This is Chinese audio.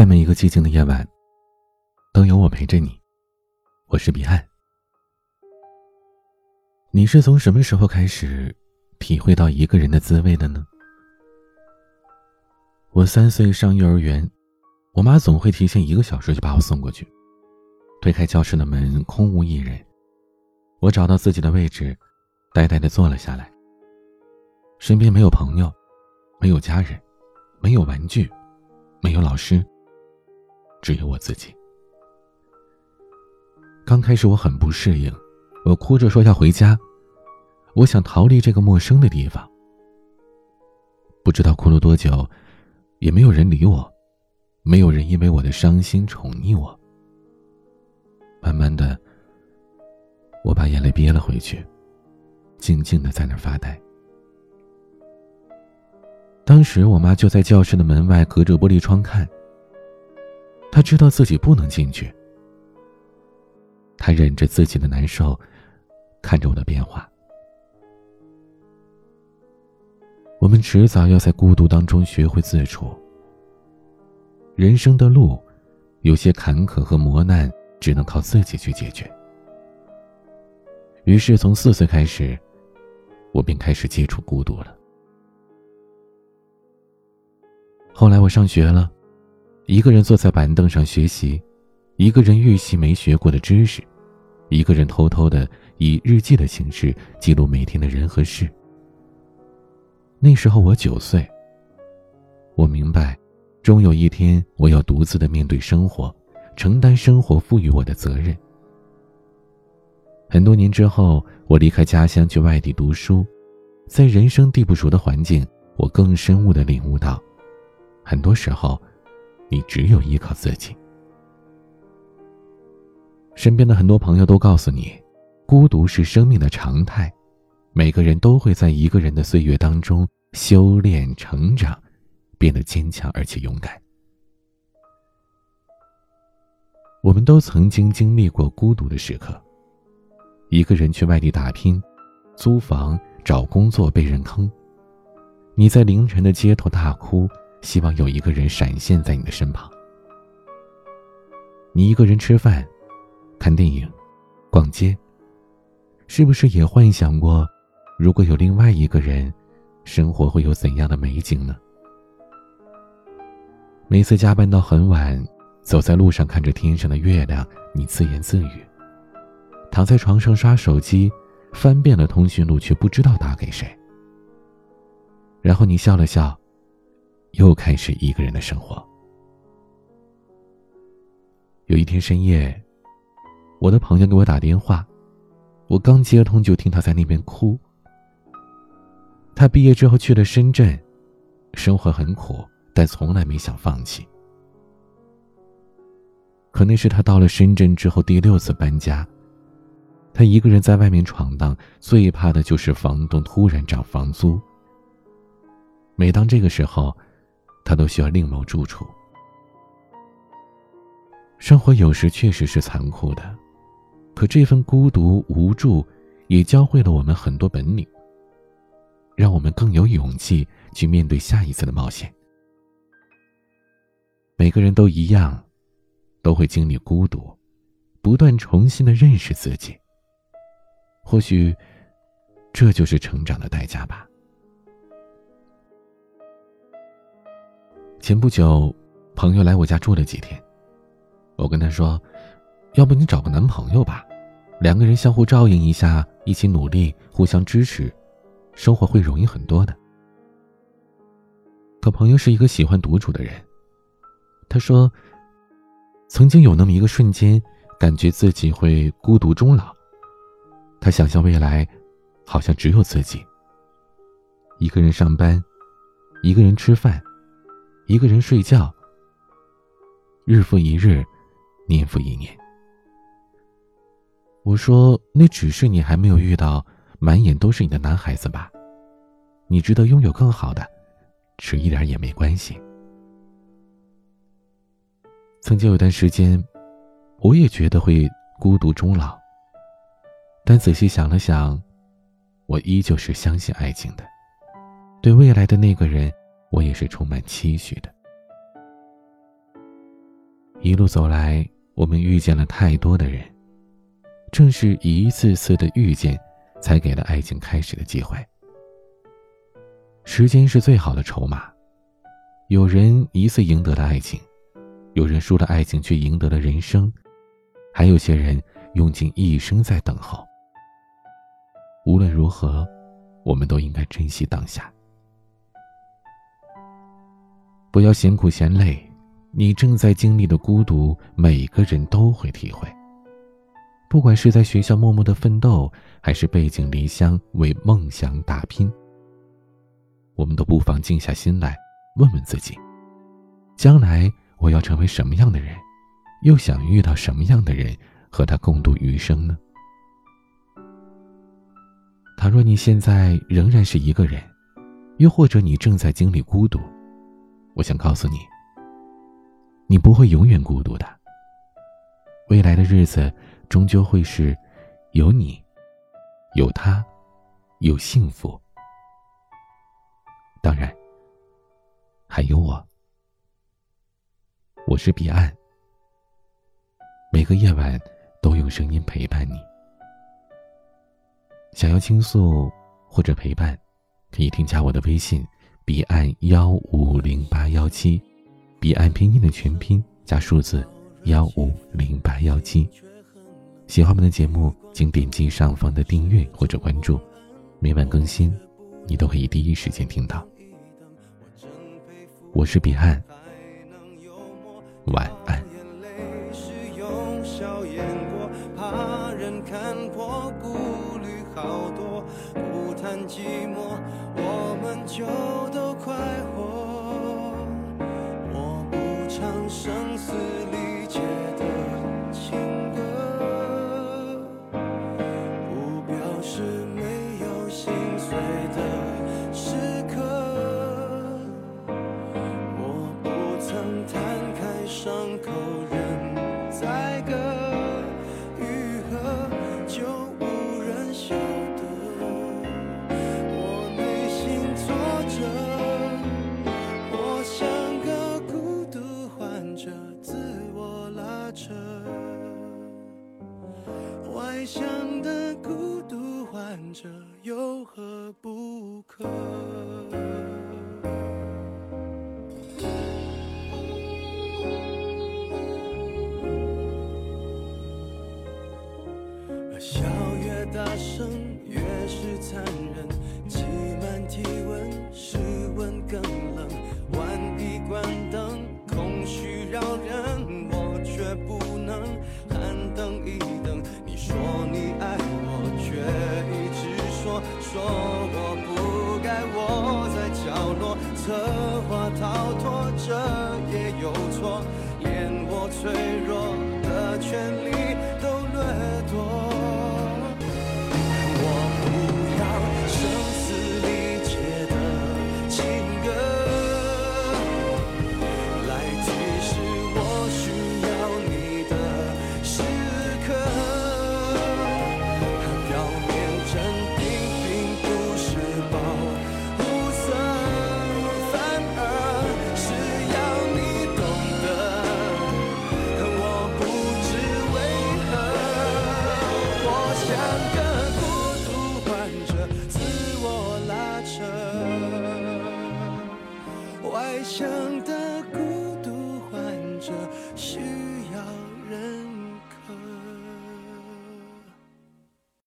在每一个寂静的夜晚，都有我陪着你。我是彼岸。你是从什么时候开始体会到一个人的滋味的呢？我三岁上幼儿园，我妈总会提前一个小时就把我送过去。推开教室的门，空无一人。我找到自己的位置，呆呆的坐了下来。身边没有朋友，没有家人，没有玩具，没有老师。只有我自己。刚开始我很不适应，我哭着说要回家，我想逃离这个陌生的地方。不知道哭了多久，也没有人理我，没有人因为我的伤心宠溺我。慢慢的，我把眼泪憋了回去，静静的在那儿发呆。当时我妈就在教室的门外，隔着玻璃窗看。他知道自己不能进去，他忍着自己的难受，看着我的变化。我们迟早要在孤独当中学会自处。人生的路，有些坎坷和磨难，只能靠自己去解决。于是，从四岁开始，我便开始接触孤独了。后来，我上学了。一个人坐在板凳上学习，一个人预习没学过的知识，一个人偷偷的以日记的形式记录每天的人和事。那时候我九岁。我明白，终有一天我要独自的面对生活，承担生活赋予我的责任。很多年之后，我离开家乡去外地读书，在人生地不熟的环境，我更深悟的领悟到，很多时候。你只有依靠自己。身边的很多朋友都告诉你，孤独是生命的常态，每个人都会在一个人的岁月当中修炼成长，变得坚强而且勇敢。我们都曾经经历过孤独的时刻，一个人去外地打拼，租房、找工作被人坑，你在凌晨的街头大哭。希望有一个人闪现在你的身旁。你一个人吃饭、看电影、逛街，是不是也幻想过，如果有另外一个人，生活会有怎样的美景呢？每次加班到很晚，走在路上看着天上的月亮，你自言自语；躺在床上刷手机，翻遍了通讯录，却不知道打给谁。然后你笑了笑。又开始一个人的生活。有一天深夜，我的朋友给我打电话，我刚接通就听他在那边哭。他毕业之后去了深圳，生活很苦，但从来没想放弃。可那是他到了深圳之后第六次搬家，他一个人在外面闯荡，最怕的就是房东突然涨房租。每当这个时候，他都需要另谋住处。生活有时确实是残酷的，可这份孤独无助，也教会了我们很多本领，让我们更有勇气去面对下一次的冒险。每个人都一样，都会经历孤独，不断重新的认识自己。或许，这就是成长的代价吧。前不久，朋友来我家住了几天。我跟他说：“要不你找个男朋友吧，两个人相互照应一下，一起努力，互相支持，生活会容易很多的。”可朋友是一个喜欢独处的人，他说：“曾经有那么一个瞬间，感觉自己会孤独终老。他想象未来，好像只有自己，一个人上班，一个人吃饭。”一个人睡觉，日复一日，年复一年。我说，那只是你还没有遇到满眼都是你的男孩子吧？你值得拥有更好的，迟一点也没关系。曾经有段时间，我也觉得会孤独终老，但仔细想了想，我依旧是相信爱情的，对未来的那个人。我也是充满期许的。一路走来，我们遇见了太多的人，正是一次次的遇见，才给了爱情开始的机会。时间是最好的筹码，有人一次赢得了爱情，有人输了爱情却赢得了人生，还有些人用尽一生在等候。无论如何，我们都应该珍惜当下，不要嫌苦嫌累。你正在经历的孤独，每个人都会体会。不管是在学校默默的奋斗，还是背井离乡为梦想打拼，我们都不妨静下心来，问问自己：将来我要成为什么样的人？又想遇到什么样的人，和他共度余生呢？倘若你现在仍然是一个人，又或者你正在经历孤独，我想告诉你。你不会永远孤独的。未来的日子，终究会是有你，有他，有幸福。当然，还有我。我是彼岸。每个夜晚都用声音陪伴你。想要倾诉或者陪伴，可以添加我的微信：彼岸幺五零八幺七。彼岸拼音的全拼加数字幺五零八幺七，喜欢我们的节目，请点击上方的订阅或者关注，每晚更新，你都可以第一时间听到。我是彼岸，晚安。谈寂寞我们就都快活。我不唱声嘶力竭的情歌不表示。关灯，空虚扰人，我却不能喊等一等。你说你爱我，却一直说说我不该窝在角落，策划逃脱，这也有错，连我脆弱的权利外向